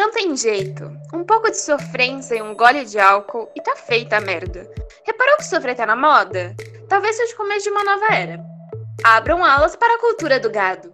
Não tem jeito. Um pouco de sofrência e um gole de álcool e tá feita a merda. Reparou que sofrer tá na moda? Talvez seja o começo de uma nova era. Abram aulas para a cultura do gado.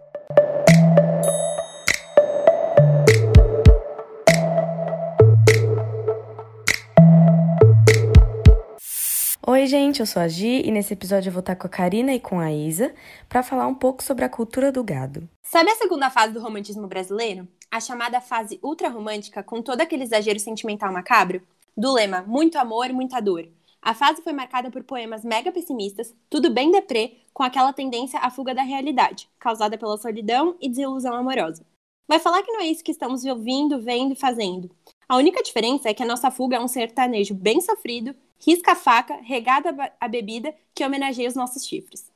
Oi, gente, eu sou a Gi e nesse episódio eu vou estar com a Karina e com a Isa para falar um pouco sobre a cultura do gado. Sabe a segunda fase do romantismo brasileiro? A chamada fase ultra-romântica, com todo aquele exagero sentimental macabro? Do lema muito amor, muita dor. A fase foi marcada por poemas mega pessimistas, tudo bem deprê, com aquela tendência à fuga da realidade, causada pela solidão e desilusão amorosa. Vai falar que não é isso que estamos ouvindo, vendo e fazendo. A única diferença é que a nossa fuga é um sertanejo bem sofrido, risca-faca, regada a bebida, que homenageia os nossos chifres.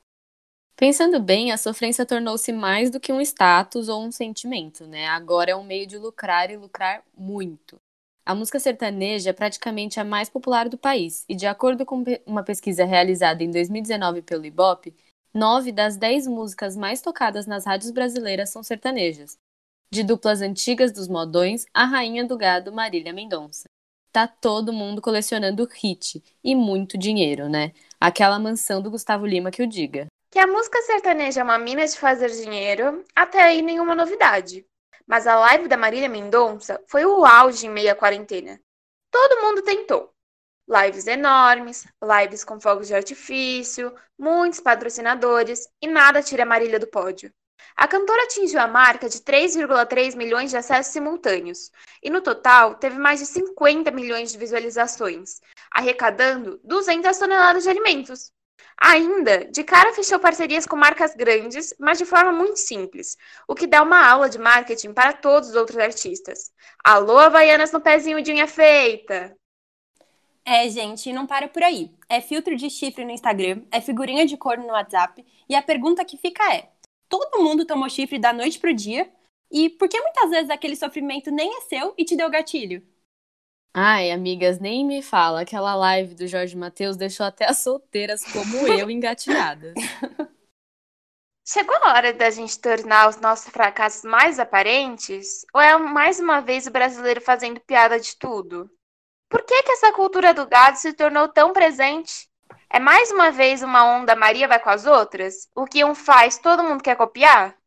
Pensando bem, a sofrência tornou-se mais do que um status ou um sentimento, né? Agora é um meio de lucrar e lucrar muito. A música sertaneja é praticamente a mais popular do país, e de acordo com uma pesquisa realizada em 2019 pelo Ibope, nove das dez músicas mais tocadas nas rádios brasileiras são sertanejas. De duplas antigas dos modões, a rainha do gado Marília Mendonça. Tá todo mundo colecionando hit e muito dinheiro, né? Aquela mansão do Gustavo Lima que o diga. Que a música sertaneja é uma mina de fazer dinheiro, até aí nenhuma novidade. Mas a live da Marília Mendonça foi o auge em meio à quarentena. Todo mundo tentou. Lives enormes, lives com fogos de artifício, muitos patrocinadores e nada tira a Marília do pódio. A cantora atingiu a marca de 3,3 milhões de acessos simultâneos e, no total, teve mais de 50 milhões de visualizações, arrecadando 200 toneladas de alimentos. Ainda, de cara fechou parcerias com marcas grandes, mas de forma muito simples, o que dá uma aula de marketing para todos os outros artistas. Alô, Havaianas no pezinho de unha feita! É, gente, não para por aí. É filtro de chifre no Instagram, é figurinha de corno no WhatsApp, e a pergunta que fica é: todo mundo tomou chifre da noite pro dia? E por que muitas vezes aquele sofrimento nem é seu e te deu gatilho? Ai, amigas, nem me fala. Aquela live do Jorge Matheus deixou até as solteiras como eu engatilhadas. Chegou a hora da gente tornar os nossos fracassos mais aparentes? Ou é mais uma vez o brasileiro fazendo piada de tudo? Por que, que essa cultura do gado se tornou tão presente? É mais uma vez uma onda Maria vai com as outras? O que um faz, todo mundo quer copiar?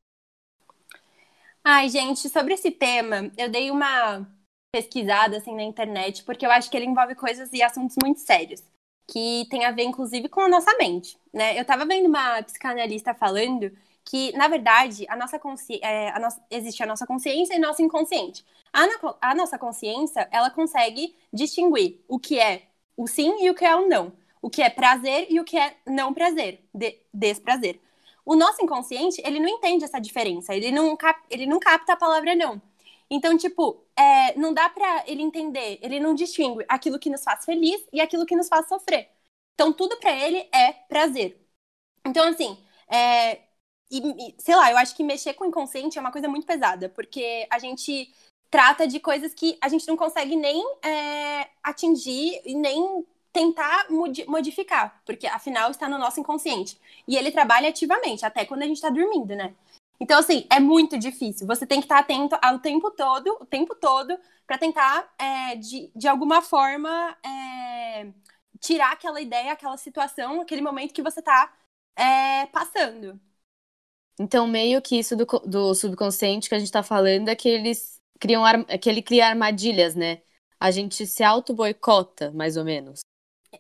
Ai, gente, sobre esse tema, eu dei uma pesquisada assim na internet, porque eu acho que ele envolve coisas e assuntos muito sérios, que tem a ver inclusive com a nossa mente, né? Eu tava vendo uma psicanalista falando que, na verdade, a nossa é, a no existe a nossa consciência e nosso inconsciente. A, a nossa consciência, ela consegue distinguir o que é o sim e o que é o não. O que é prazer e o que é não prazer, de desprazer. O nosso inconsciente, ele não entende essa diferença, ele não, cap ele não capta a palavra não. Então, tipo, é, não dá pra ele entender, ele não distingue aquilo que nos faz feliz e aquilo que nos faz sofrer. Então, tudo para ele é prazer. Então, assim, é, e, e, sei lá, eu acho que mexer com o inconsciente é uma coisa muito pesada, porque a gente trata de coisas que a gente não consegue nem é, atingir e nem tentar modificar, porque afinal está no nosso inconsciente. E ele trabalha ativamente, até quando a gente está dormindo, né? Então, assim, é muito difícil. Você tem que estar atento ao tempo todo, o tempo todo, para tentar, é, de, de alguma forma, é, tirar aquela ideia, aquela situação, aquele momento que você está é, passando. Então, meio que isso do, do subconsciente que a gente está falando é que eles criam é que ele cria armadilhas, né? A gente se auto-boicota, mais ou menos.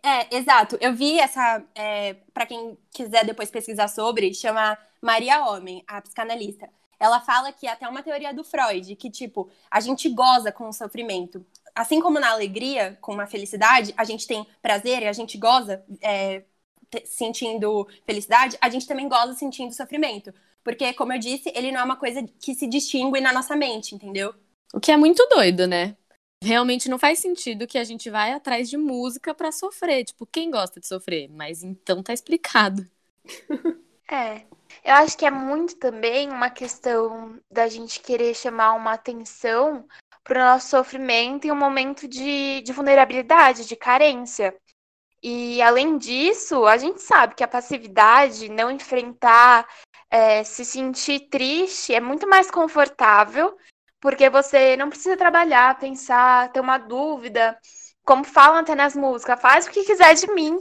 É, exato. Eu vi essa. É, para quem quiser depois pesquisar sobre, chama Maria Homem, a psicanalista. Ela fala que é até uma teoria do Freud, que, tipo, a gente goza com o sofrimento. Assim como na alegria, com a felicidade, a gente tem prazer e a gente goza é, sentindo felicidade, a gente também goza sentindo sofrimento. Porque, como eu disse, ele não é uma coisa que se distingue na nossa mente, entendeu? O que é muito doido, né? Realmente não faz sentido que a gente vai atrás de música para sofrer. Tipo, quem gosta de sofrer? Mas então tá explicado. É. Eu acho que é muito também uma questão da gente querer chamar uma atenção para o nosso sofrimento em um momento de, de vulnerabilidade, de carência. E além disso, a gente sabe que a passividade, não enfrentar, é, se sentir triste, é muito mais confortável Porque você não precisa trabalhar, pensar, ter uma dúvida, como falam até nas músicas, faz o que quiser de mim,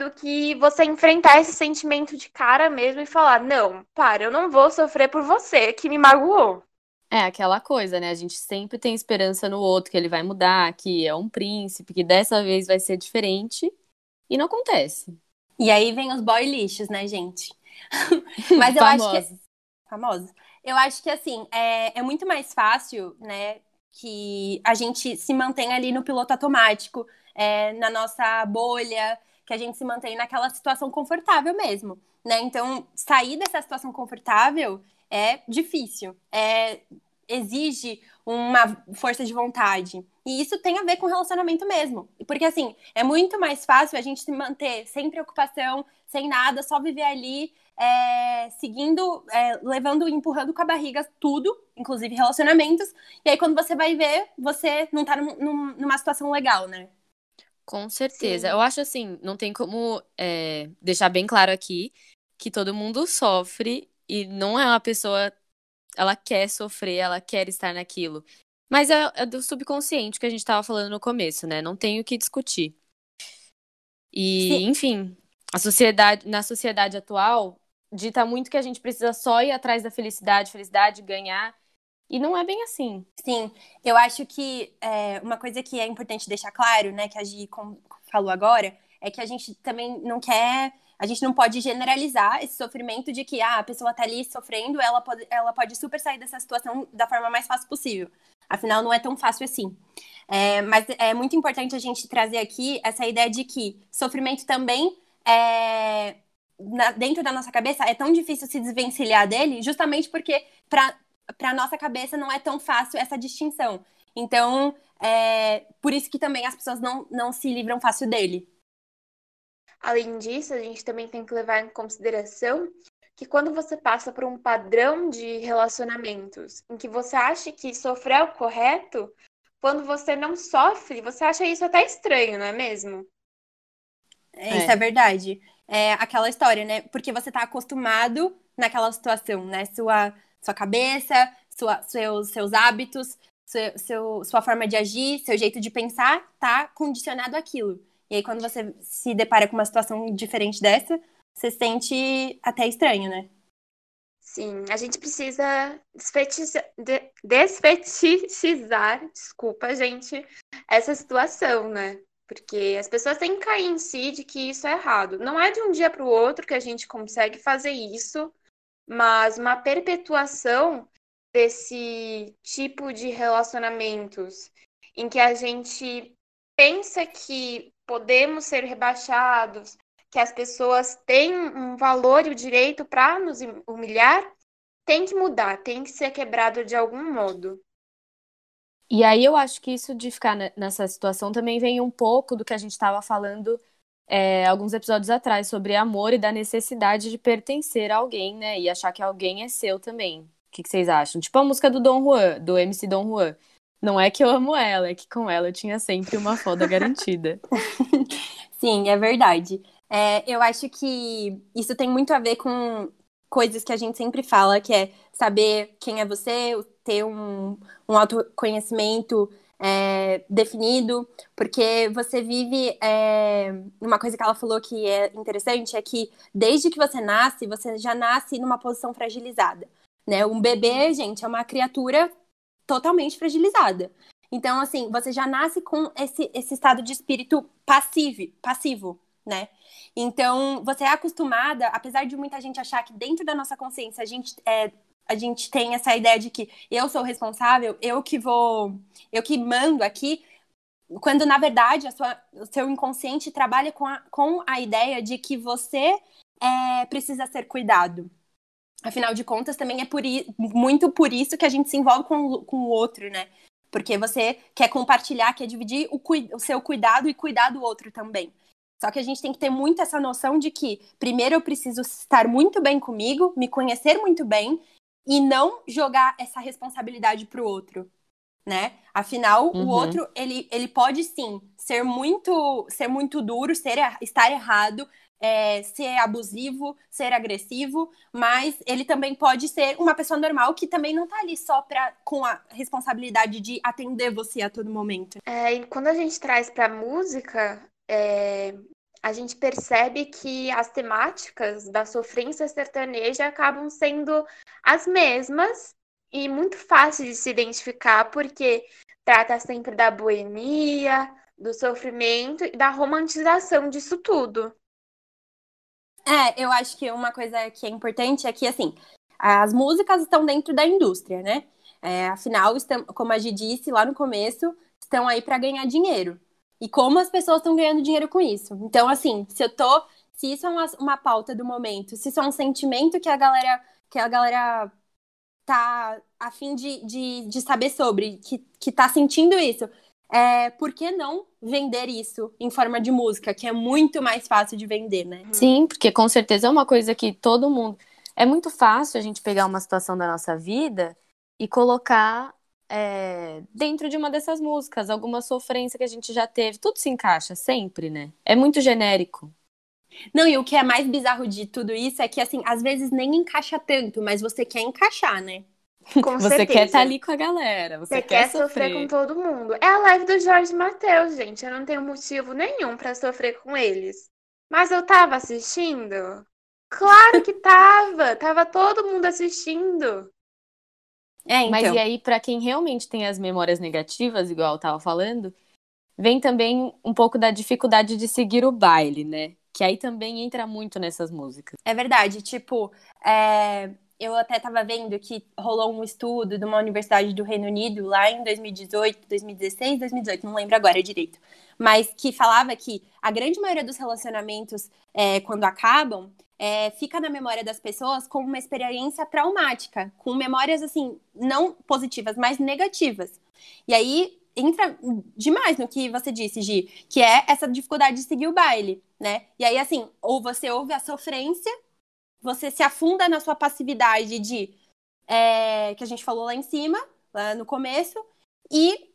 do que você enfrentar esse sentimento de cara mesmo e falar: não, para, eu não vou sofrer por você que me magoou. É aquela coisa, né? A gente sempre tem esperança no outro, que ele vai mudar, que é um príncipe, que dessa vez vai ser diferente. E não acontece. E aí vem os boy lixos, né, gente? Mas eu acho que. Famosos. Eu acho que, assim, é, é muito mais fácil, né, que a gente se mantenha ali no piloto automático, é, na nossa bolha, que a gente se mantém naquela situação confortável mesmo, né? Então, sair dessa situação confortável é difícil, é, exige uma força de vontade. E isso tem a ver com relacionamento mesmo. Porque, assim, é muito mais fácil a gente se manter sem preocupação, sem nada, só viver ali, é, seguindo, é, levando, empurrando com a barriga tudo, inclusive relacionamentos. E aí, quando você vai ver, você não tá num, numa situação legal, né? Com certeza. Sim. Eu acho assim, não tem como é, deixar bem claro aqui que todo mundo sofre e não é uma pessoa. Ela quer sofrer, ela quer estar naquilo. Mas é, é do subconsciente que a gente estava falando no começo, né? Não tem o que discutir. E, Sim. enfim, a sociedade, na sociedade atual, dita muito que a gente precisa só ir atrás da felicidade, felicidade, ganhar. E não é bem assim. Sim, eu acho que é, uma coisa que é importante deixar claro, né, que a Gi falou agora, é que a gente também não quer a gente não pode generalizar esse sofrimento de que ah, a pessoa tá ali sofrendo, ela pode, ela pode super sair dessa situação da forma mais fácil possível. Afinal, não é tão fácil assim. É, mas é muito importante a gente trazer aqui essa ideia de que sofrimento também é, na, dentro da nossa cabeça é tão difícil se desvencilhar dele, justamente porque para nossa cabeça não é tão fácil essa distinção. Então, é, por isso que também as pessoas não, não se livram fácil dele. Além disso, a gente também tem que levar em consideração que quando você passa por um padrão de relacionamentos em que você acha que sofrer é o correto, quando você não sofre, você acha isso até estranho, não é mesmo? É. Isso é verdade. É aquela história, né? Porque você tá acostumado naquela situação, né? Sua, sua cabeça, sua, seus, seus hábitos, seu, seu, sua forma de agir, seu jeito de pensar tá condicionado àquilo. E aí, quando você se depara com uma situação diferente dessa, você sente até estranho, né? Sim, a gente precisa desfetizar, desfetichizar, desculpa, gente, essa situação, né? Porque as pessoas têm que cair em si de que isso é errado. Não é de um dia para o outro que a gente consegue fazer isso, mas uma perpetuação desse tipo de relacionamentos em que a gente pensa que podemos ser rebaixados, que as pessoas têm um valor e o direito para nos humilhar, tem que mudar, tem que ser quebrado de algum modo. E aí eu acho que isso de ficar nessa situação também vem um pouco do que a gente estava falando é, alguns episódios atrás sobre amor e da necessidade de pertencer a alguém, né? E achar que alguém é seu também. O que, que vocês acham? Tipo a música do Dom Juan, do MC Dom Juan. Não é que eu amo ela, é que com ela eu tinha sempre uma foda garantida. Sim, é verdade. É, eu acho que isso tem muito a ver com coisas que a gente sempre fala, que é saber quem é você, ter um, um autoconhecimento é, definido, porque você vive. É, uma coisa que ela falou que é interessante é que desde que você nasce, você já nasce numa posição fragilizada. Né? Um bebê, gente, é uma criatura totalmente fragilizada. Então, assim, você já nasce com esse, esse estado de espírito passivo, passivo, né? Então, você é acostumada, apesar de muita gente achar que dentro da nossa consciência a gente, é, a gente tem essa ideia de que eu sou responsável, eu que vou, eu que mando aqui, quando na verdade sua, o seu inconsciente trabalha com a, com a ideia de que você é, precisa ser cuidado, Afinal de contas, também é por muito por isso que a gente se envolve com, com o outro, né? Porque você quer compartilhar, quer dividir o, o seu cuidado e cuidar do outro também. Só que a gente tem que ter muito essa noção de que, primeiro, eu preciso estar muito bem comigo, me conhecer muito bem e não jogar essa responsabilidade para o outro, né? Afinal, uhum. o outro ele, ele pode sim ser muito ser muito duro, ser estar errado, é, ser abusivo, ser agressivo, mas ele também pode ser uma pessoa normal que também não tá ali só pra, com a responsabilidade de atender você a todo momento. É, e quando a gente traz pra música, é, a gente percebe que as temáticas da sofrência sertaneja acabam sendo as mesmas e muito fáceis de se identificar, porque trata sempre da boemia, do sofrimento e da romantização disso tudo. É, eu acho que uma coisa que é importante é que, assim, as músicas estão dentro da indústria, né? É, afinal, estão, como a Gi disse lá no começo, estão aí para ganhar dinheiro. E como as pessoas estão ganhando dinheiro com isso? Então, assim, se eu tô. Se isso é uma, uma pauta do momento, se isso é um sentimento que a galera, que a galera tá a fim de, de, de saber sobre, que, que tá sentindo isso, é, por que não vender isso em forma de música, que é muito mais fácil de vender, né? Sim, porque com certeza é uma coisa que todo mundo. É muito fácil a gente pegar uma situação da nossa vida e colocar é, dentro de uma dessas músicas, alguma sofrência que a gente já teve. Tudo se encaixa sempre, né? É muito genérico. Não, e o que é mais bizarro de tudo isso é que, assim, às vezes nem encaixa tanto, mas você quer encaixar, né? Com você certeza. quer estar ali com a galera, você, Você quer, quer sofrer com todo mundo. É a live do Jorge Matheus, gente. Eu não tenho motivo nenhum pra sofrer com eles. Mas eu tava assistindo? Claro que tava. tava todo mundo assistindo. É, então. Mas e aí, pra quem realmente tem as memórias negativas, igual eu tava falando, vem também um pouco da dificuldade de seguir o baile, né? Que aí também entra muito nessas músicas. É verdade, tipo, é, eu até estava vendo que rolou um estudo de uma universidade do Reino Unido lá em 2018, 2016, 2018, não lembro agora direito, mas que falava que a grande maioria dos relacionamentos, é, quando acabam, é, fica na memória das pessoas como uma experiência traumática, com memórias assim, não positivas, mas negativas. E aí entra demais no que você disse, Gi, que é essa dificuldade de seguir o baile, né? E aí, assim, ou você ouve a sofrência você se afunda na sua passividade de é, que a gente falou lá em cima, lá no começo, e,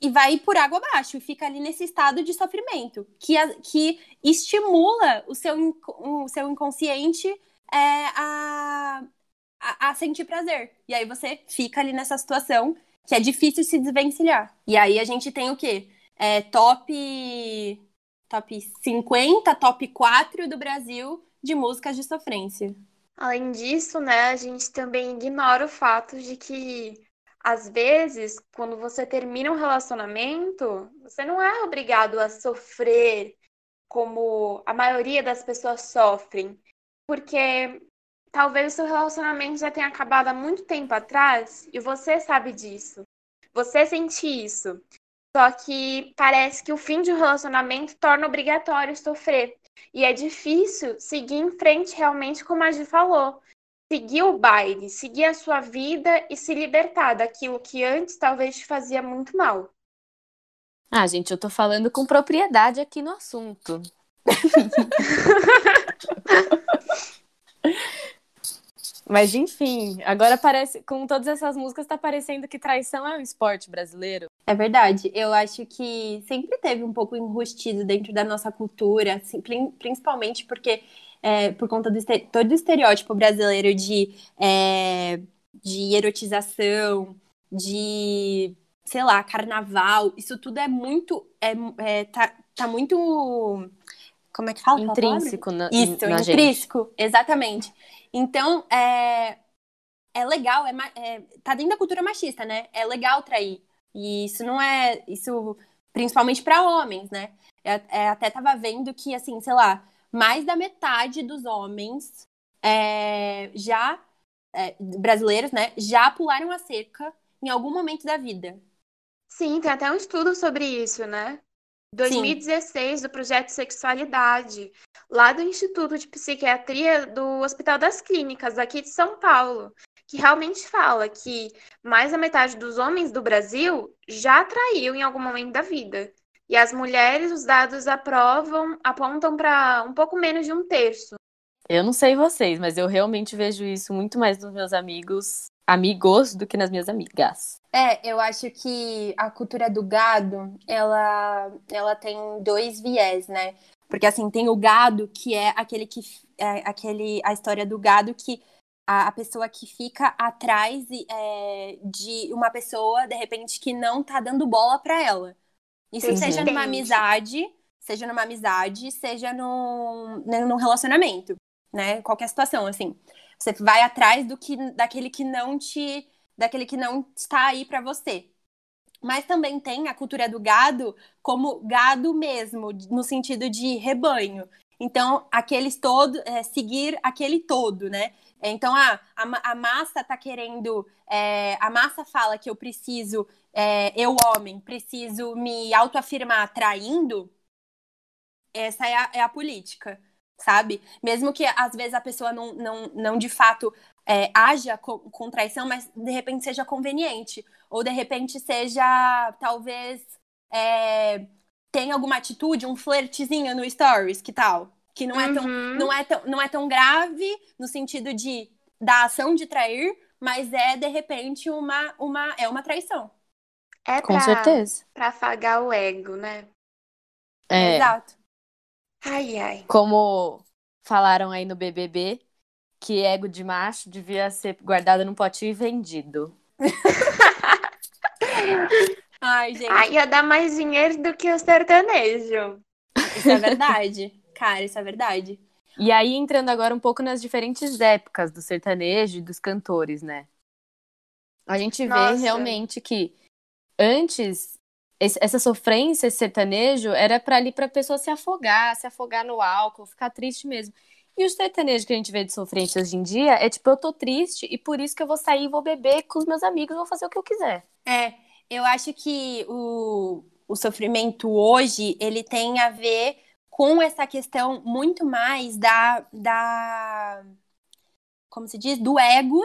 e vai por água abaixo, e fica ali nesse estado de sofrimento, que, a, que estimula o seu, o seu inconsciente é, a, a, a sentir prazer. E aí você fica ali nessa situação que é difícil se desvencilhar. E aí a gente tem o quê? É, top, top 50, top 4 do Brasil de músicas de sofrência. Além disso, né, a gente também ignora o fato de que, às vezes, quando você termina um relacionamento, você não é obrigado a sofrer como a maioria das pessoas sofrem. Porque talvez o seu relacionamento já tenha acabado há muito tempo atrás e você sabe disso. Você sente isso. Só que parece que o fim de um relacionamento torna obrigatório sofrer. E é difícil seguir em frente realmente, como a Gi falou. Seguir o baile, seguir a sua vida e se libertar daquilo que antes talvez te fazia muito mal. Ah, gente, eu tô falando com propriedade aqui no assunto. Mas enfim, agora parece, com todas essas músicas, tá parecendo que traição é um esporte brasileiro. É verdade. Eu acho que sempre teve um pouco enrustido dentro da nossa cultura, assim, principalmente porque é, por conta do todo o estereótipo brasileiro de, é, de erotização, de sei lá, carnaval, isso tudo é muito. É, é, tá, tá muito. Como é que fala? Intrínseco na, Isso, na intrínseco, gente. exatamente. Então, é, é legal, é, é, tá dentro da cultura machista, né? É legal trair. E isso não é. Isso, principalmente para homens, né? Eu, é, até tava vendo que, assim, sei lá, mais da metade dos homens é, já. É, brasileiros, né? Já pularam a cerca em algum momento da vida. Sim, tem até um estudo sobre isso, né? 2016, Sim. do projeto Sexualidade, lá do Instituto de Psiquiatria do Hospital das Clínicas, aqui de São Paulo, que realmente fala que mais da metade dos homens do Brasil já traiu em algum momento da vida. E as mulheres, os dados aprovam, apontam para um pouco menos de um terço. Eu não sei vocês, mas eu realmente vejo isso muito mais nos meus amigos, amigos do que nas minhas amigas. É, eu acho que a cultura do gado, ela, ela tem dois viés, né? Porque assim, tem o gado, que é aquele que é aquele a história do gado que a, a pessoa que fica atrás é, de uma pessoa, de repente, que não tá dando bola para ela. Isso seja numa amizade, seja numa amizade, seja num, né, num relacionamento, né? Qualquer situação, assim. Você vai atrás do que daquele que não te daquele que não está aí para você. Mas também tem a cultura do gado como gado mesmo, no sentido de rebanho. Então, aqueles todo, é, seguir aquele todo, né? Então, ah, a, a massa tá querendo. É, a massa fala que eu preciso, é, eu, homem, preciso me autoafirmar traindo. Essa é a, é a política, sabe? Mesmo que às vezes a pessoa não, não, não de fato é, haja com, com, traição, mas de repente seja conveniente. Ou de repente seja, talvez, é, tem alguma atitude, um flertezinho no stories, que tal? Que não, uhum. é tão, uhum. não, é tão, não é tão grave no sentido de da ação de trair, mas é, de repente, uma, uma, é uma traição. É Com pra, certeza. Pra afagar o ego, né? É. Exato. Ai, ai. Como falaram aí no BBB, que ego de macho devia ser guardado num potinho e vendido. Ai, gente. Ai, ia dar mais dinheiro do que o sertanejo. Isso é verdade. Cara, isso é verdade. E aí, entrando agora um pouco nas diferentes épocas do sertanejo e dos cantores, né? A gente Nossa. vê realmente que antes essa sofrência esse sertanejo era para ali para pessoa se afogar, se afogar no álcool, ficar triste mesmo. E o sertanejo que a gente vê de sofrência hoje em dia é tipo, eu tô triste e por isso que eu vou sair, vou beber com os meus amigos, vou fazer o que eu quiser. É, eu acho que o, o sofrimento hoje, ele tem a ver com essa questão muito mais da, da como se diz, do ego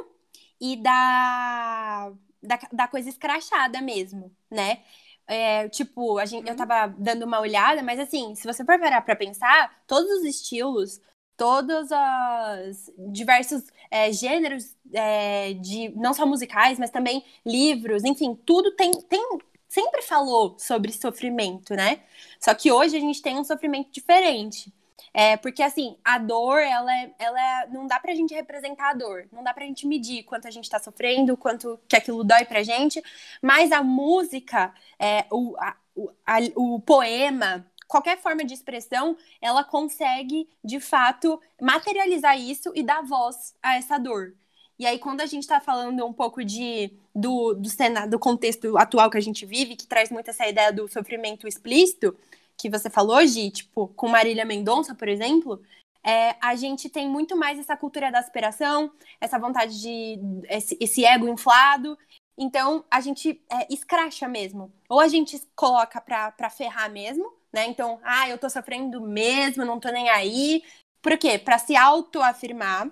e da, da, da coisa escrachada mesmo, né? É, tipo, a gente, eu uhum. tava dando uma olhada, mas assim, se você for parar pra pensar, todos os estilos, todos os diversos é, gêneros é, de não só musicais, mas também livros, enfim, tudo tem, tem sempre falou sobre sofrimento, né? Só que hoje a gente tem um sofrimento diferente. É, porque assim, a dor, ela, é, ela é, não dá pra gente representar a dor, não dá pra gente medir quanto a gente tá sofrendo, quanto que aquilo dói pra gente, mas a música, é, o, a, o, a, o poema, qualquer forma de expressão, ela consegue, de fato, materializar isso e dar voz a essa dor. E aí, quando a gente está falando um pouco de, do, do, cena, do contexto atual que a gente vive, que traz muito essa ideia do sofrimento explícito, que você falou, Gi, tipo, com Marília Mendonça, por exemplo, é, a gente tem muito mais essa cultura da aspiração, essa vontade de. esse, esse ego inflado. Então, a gente é, escracha mesmo. Ou a gente coloca pra, pra ferrar mesmo, né? Então, ah, eu tô sofrendo mesmo, não tô nem aí. Por quê? Pra se autoafirmar,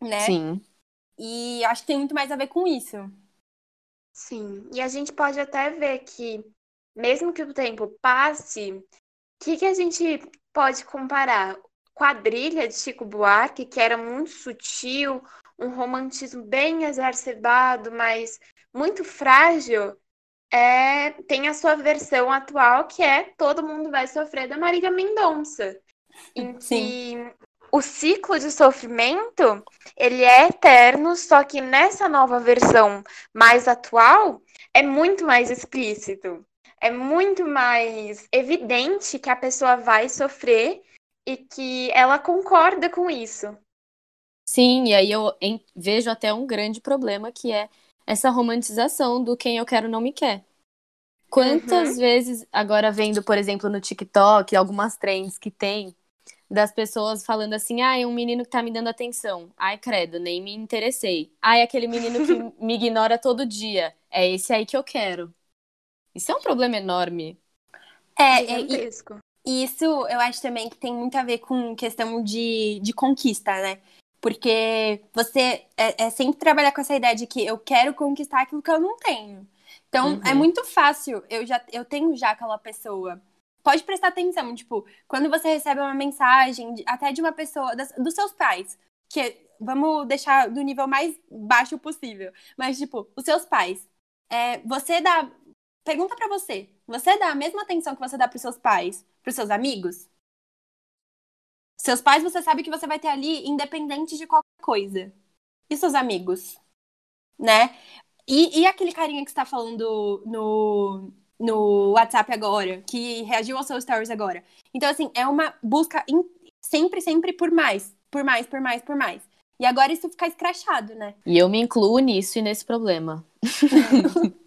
né? Sim. E acho que tem muito mais a ver com isso. Sim. E a gente pode até ver que, mesmo que o tempo passe, o que, que a gente pode comparar? Quadrilha de Chico Buarque, que era muito sutil, um romantismo bem exacerbado, mas muito frágil, é, tem a sua versão atual, que é Todo Mundo Vai Sofrer, da Marília Mendonça. Em que o ciclo de sofrimento, ele é eterno, só que nessa nova versão mais atual, é muito mais explícito. É muito mais evidente que a pessoa vai sofrer e que ela concorda com isso. Sim, e aí eu vejo até um grande problema que é essa romantização do quem eu quero não me quer. Quantas uhum. vezes, agora vendo, por exemplo, no TikTok, algumas trends que tem das pessoas falando assim: ah, é um menino que tá me dando atenção. Ai, credo, nem me interessei. Ai, aquele menino que me ignora todo dia. É esse aí que eu quero. Isso é um problema enorme. É, é e, isso eu acho também que tem muito a ver com questão de, de conquista, né? Porque você é, é, sempre trabalhar com essa ideia de que eu quero conquistar aquilo que eu não tenho. Então, é uhum. é muito fácil. Eu já eu tenho já aquela pessoa. Pode prestar atenção, tipo, quando você recebe uma mensagem, de, até de uma pessoa, das, dos seus pais, que vamos deixar do nível mais baixo possível, mas, tipo, os seus pais, é, você dá. Pergunta para você, você dá a mesma atenção que você dá pros seus pais, pros seus amigos? Seus pais, você sabe que você vai ter ali, independente de qualquer coisa. E seus amigos? Né? E, e aquele carinha que está falando no, no WhatsApp agora, que reagiu aos seus stories agora. Então, assim, é uma busca in, sempre, sempre por mais. Por mais, por mais, por mais. E agora isso fica escrachado, né? E eu me incluo nisso e nesse problema.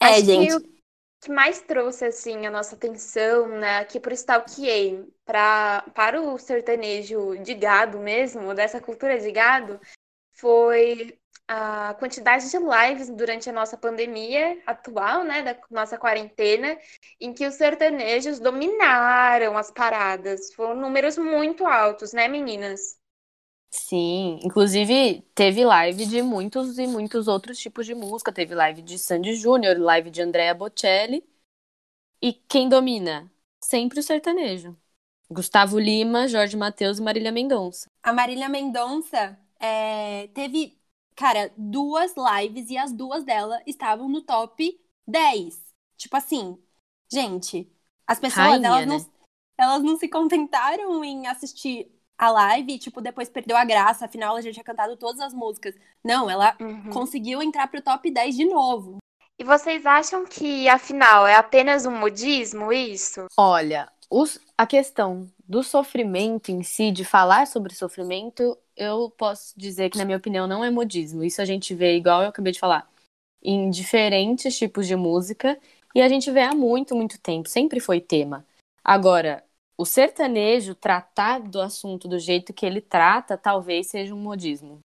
é, Acho gente. Que o que mais trouxe, assim, a nossa atenção, né, aqui pro Stalkei, pra, para o sertanejo de gado mesmo, dessa cultura de gado, foi a quantidade de lives durante a nossa pandemia atual, né, da nossa quarentena, em que os sertanejos dominaram as paradas. Foram números muito altos, né, meninas? Sim, inclusive teve live de muitos e muitos outros tipos de música. Teve live de Sandy Júnior, live de Andrea Bocelli. E quem domina? Sempre o sertanejo. Gustavo Lima, Jorge Matheus e Marília Mendonça. A Marília Mendonça é, teve cara, duas lives e as duas dela estavam no top 10. Tipo assim, gente, as pessoas, Rainha, elas, não, né? elas não se contentaram em assistir a live e, tipo, depois perdeu a graça, afinal ela já tinha cantado todas as músicas. Não, ela uhum. conseguiu entrar pro top 10 de novo. E vocês acham que, afinal, é apenas um modismo isso? Olha, os, a questão do sofrimento em si, de falar sobre sofrimento, eu posso dizer que, na minha opinião, não é modismo. Isso a gente vê, igual eu acabei de falar, em diferentes tipos de música e a gente vê há muito, muito tempo. Sempre foi tema. Agora, o sertanejo tratar do assunto do jeito que ele trata, talvez seja um modismo.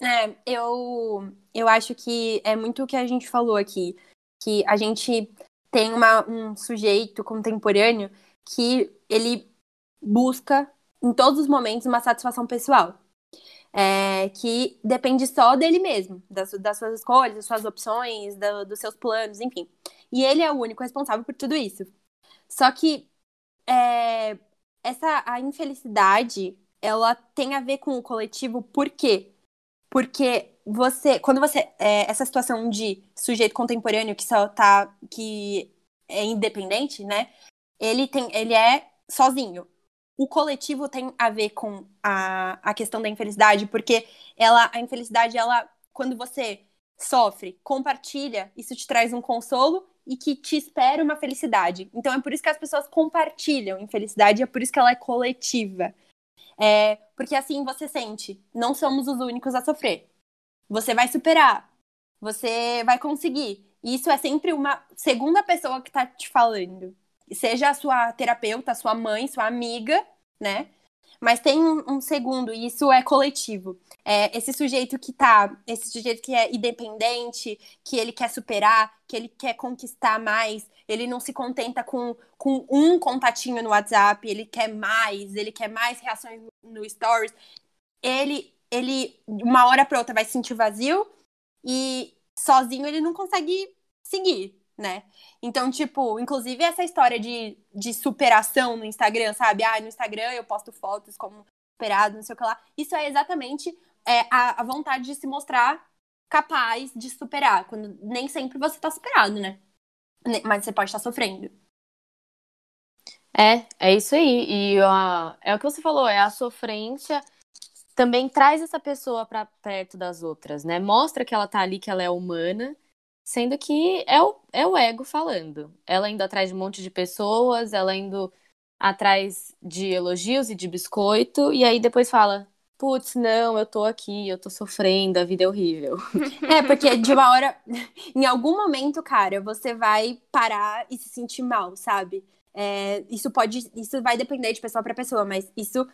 É, eu, eu acho que é muito o que a gente falou aqui. Que a gente tem uma, um sujeito contemporâneo que ele busca em todos os momentos uma satisfação pessoal. É, que depende só dele mesmo, das, das suas escolhas, das suas opções, do, dos seus planos, enfim. E ele é o único responsável por tudo isso. Só que é, essa a infelicidade, ela tem a ver com o coletivo, por quê? Porque você, quando você, é, essa situação de sujeito contemporâneo que só tá, que é independente, né? Ele tem, ele é sozinho o coletivo tem a ver com a, a questão da infelicidade, porque ela, a infelicidade, ela, quando você sofre, compartilha, isso te traz um consolo e que te espera uma felicidade. Então é por isso que as pessoas compartilham infelicidade, é por isso que ela é coletiva. É, porque assim você sente, não somos os únicos a sofrer. Você vai superar, você vai conseguir. E isso é sempre uma segunda pessoa que tá te falando seja a sua terapeuta, sua mãe, sua amiga, né? Mas tem um, um segundo, e isso é coletivo. É esse sujeito que tá, esse sujeito que é independente, que ele quer superar, que ele quer conquistar mais, ele não se contenta com, com um contatinho no WhatsApp, ele quer mais, ele quer mais reações no, Stories. Ele, ele, uma hora para outra, vai se sentir vazio e sozinho ele não consegue seguir, né? Então, tipo, inclusive essa história de, de superação no Instagram, sabe? Ah, no Instagram eu posto fotos como superado, não sei o que lá. Isso é exatamente é, a, a vontade de se mostrar capaz de superar, quando nem sempre você tá superado, né? Mas você pode estar sofrendo. É, é isso aí. E uh, é o que você falou, é a sofrência também traz essa pessoa para perto das outras, né? Mostra que ela tá ali, que ela é humana Sendo que é o, é o ego falando. Ela indo atrás de um monte de pessoas, ela indo atrás de elogios e de biscoito, e aí depois fala: Putz, não, eu tô aqui, eu tô sofrendo, a vida é horrível. É, porque de uma hora, em algum momento, cara, você vai parar e se sentir mal, sabe? É, isso pode, isso vai depender de pessoa para pessoa, mas isso,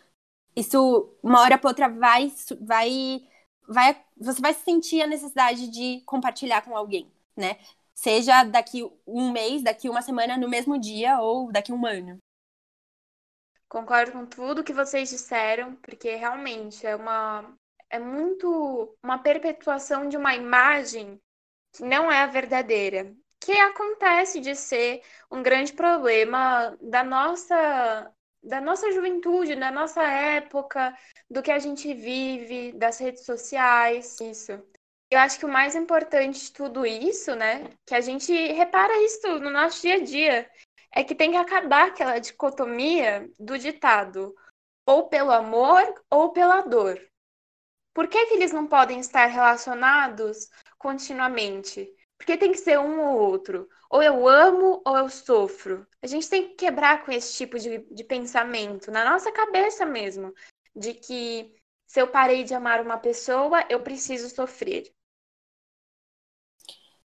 isso, uma hora pra outra vai, vai, vai, você vai sentir a necessidade de compartilhar com alguém né? Seja daqui um mês, daqui uma semana, no mesmo dia ou daqui um ano. Concordo com tudo que vocês disseram, porque realmente é uma é muito uma perpetuação de uma imagem que não é a verdadeira, que acontece de ser um grande problema da nossa da nossa juventude, da nossa época, do que a gente vive, das redes sociais, isso. Eu acho que o mais importante de tudo isso, né, que a gente repara isso no nosso dia a dia, é que tem que acabar aquela dicotomia do ditado ou pelo amor ou pela dor. Por que, que eles não podem estar relacionados continuamente? Porque tem que ser um ou outro. Ou eu amo ou eu sofro. A gente tem que quebrar com esse tipo de, de pensamento, na nossa cabeça mesmo, de que se eu parei de amar uma pessoa, eu preciso sofrer.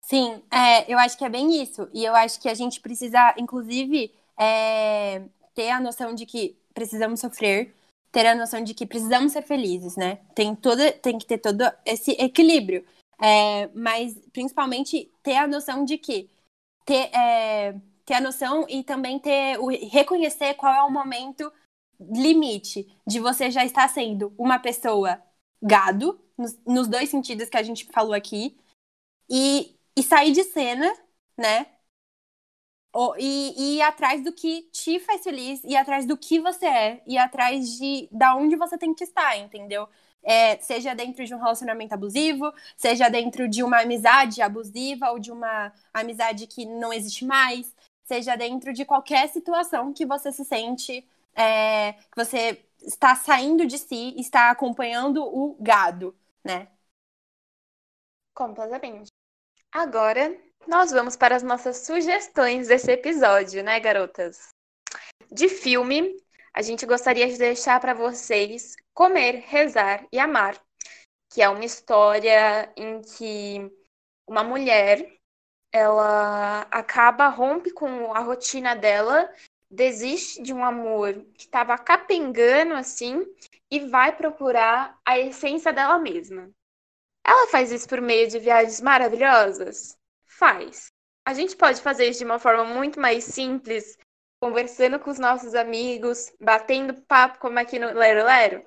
Sim, é, eu acho que é bem isso. E eu acho que a gente precisa, inclusive, é, ter a noção de que precisamos sofrer, ter a noção de que precisamos ser felizes, né? Tem, toda, tem que ter todo esse equilíbrio. É, mas, principalmente, ter a noção de que ter, é, ter a noção e também ter o reconhecer qual é o momento limite de você já estar sendo uma pessoa gado, nos, nos dois sentidos que a gente falou aqui, e, e sair de cena, né? e, e ir atrás do que te faz feliz, ir atrás do que você é, ir atrás de da onde você tem que estar, entendeu? É, seja dentro de um relacionamento abusivo, seja dentro de uma amizade abusiva ou de uma amizade que não existe mais, seja dentro de qualquer situação que você se sente, é, que você está saindo de si, está acompanhando o gado, né? Completamente. Agora, nós vamos para as nossas sugestões desse episódio, né, garotas? De filme, a gente gostaria de deixar para vocês Comer, Rezar e Amar, que é uma história em que uma mulher ela acaba rompe com a rotina dela, desiste de um amor que estava capengando assim e vai procurar a essência dela mesma. Ela faz isso por meio de viagens maravilhosas? Faz. A gente pode fazer isso de uma forma muito mais simples, conversando com os nossos amigos, batendo papo como aqui no Lero Lero?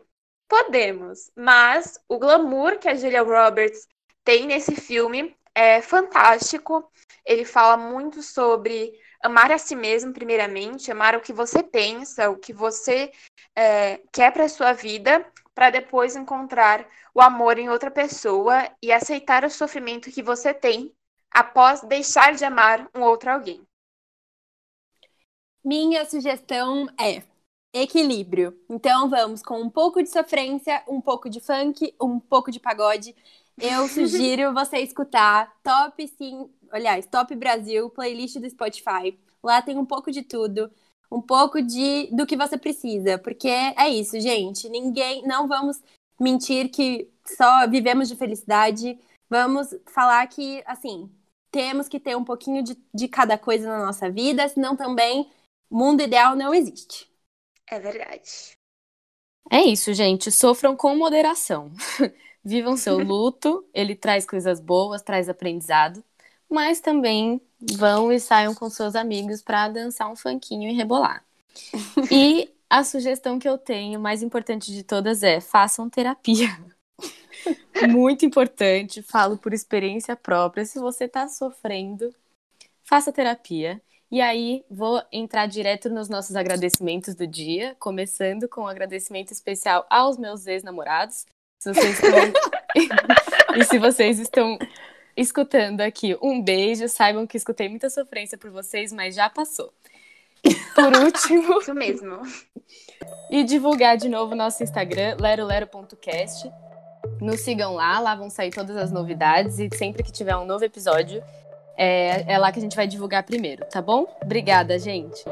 Podemos, mas o glamour que a Julia Roberts tem nesse filme é fantástico. Ele fala muito sobre amar a si mesmo, primeiramente, amar o que você pensa, o que você é, quer para sua vida, para depois encontrar o amor em outra pessoa e aceitar o sofrimento que você tem após deixar de amar um outro alguém? Minha sugestão é equilíbrio. Então vamos com um pouco de sofrência, um pouco de funk, um pouco de pagode. Eu sugiro você escutar Top Sim, aliás, Top Brasil, playlist do Spotify. Lá tem um pouco de tudo, um pouco de do que você precisa, porque é isso, gente. Ninguém, não vamos mentir que só vivemos de felicidade. Vamos falar que, assim, temos que ter um pouquinho de, de cada coisa na nossa vida, senão também mundo ideal não existe. É verdade. É isso, gente. Sofram com moderação. Vivam seu luto, ele traz coisas boas, traz aprendizado, mas também vão e saiam com seus amigos para dançar um funkinho e rebolar. e a sugestão que eu tenho, mais importante de todas, é façam terapia. Muito importante, falo por experiência própria. Se você está sofrendo, faça terapia. E aí, vou entrar direto nos nossos agradecimentos do dia, começando com um agradecimento especial aos meus ex-namorados. Se vocês estão... e se vocês estão escutando aqui, um beijo. Saibam que escutei muita sofrência por vocês, mas já passou. Por último. Isso mesmo. E divulgar de novo nosso Instagram, lerolero.cast. Nos sigam lá, lá vão sair todas as novidades e sempre que tiver um novo episódio, é, é lá que a gente vai divulgar primeiro, tá bom? Obrigada, gente.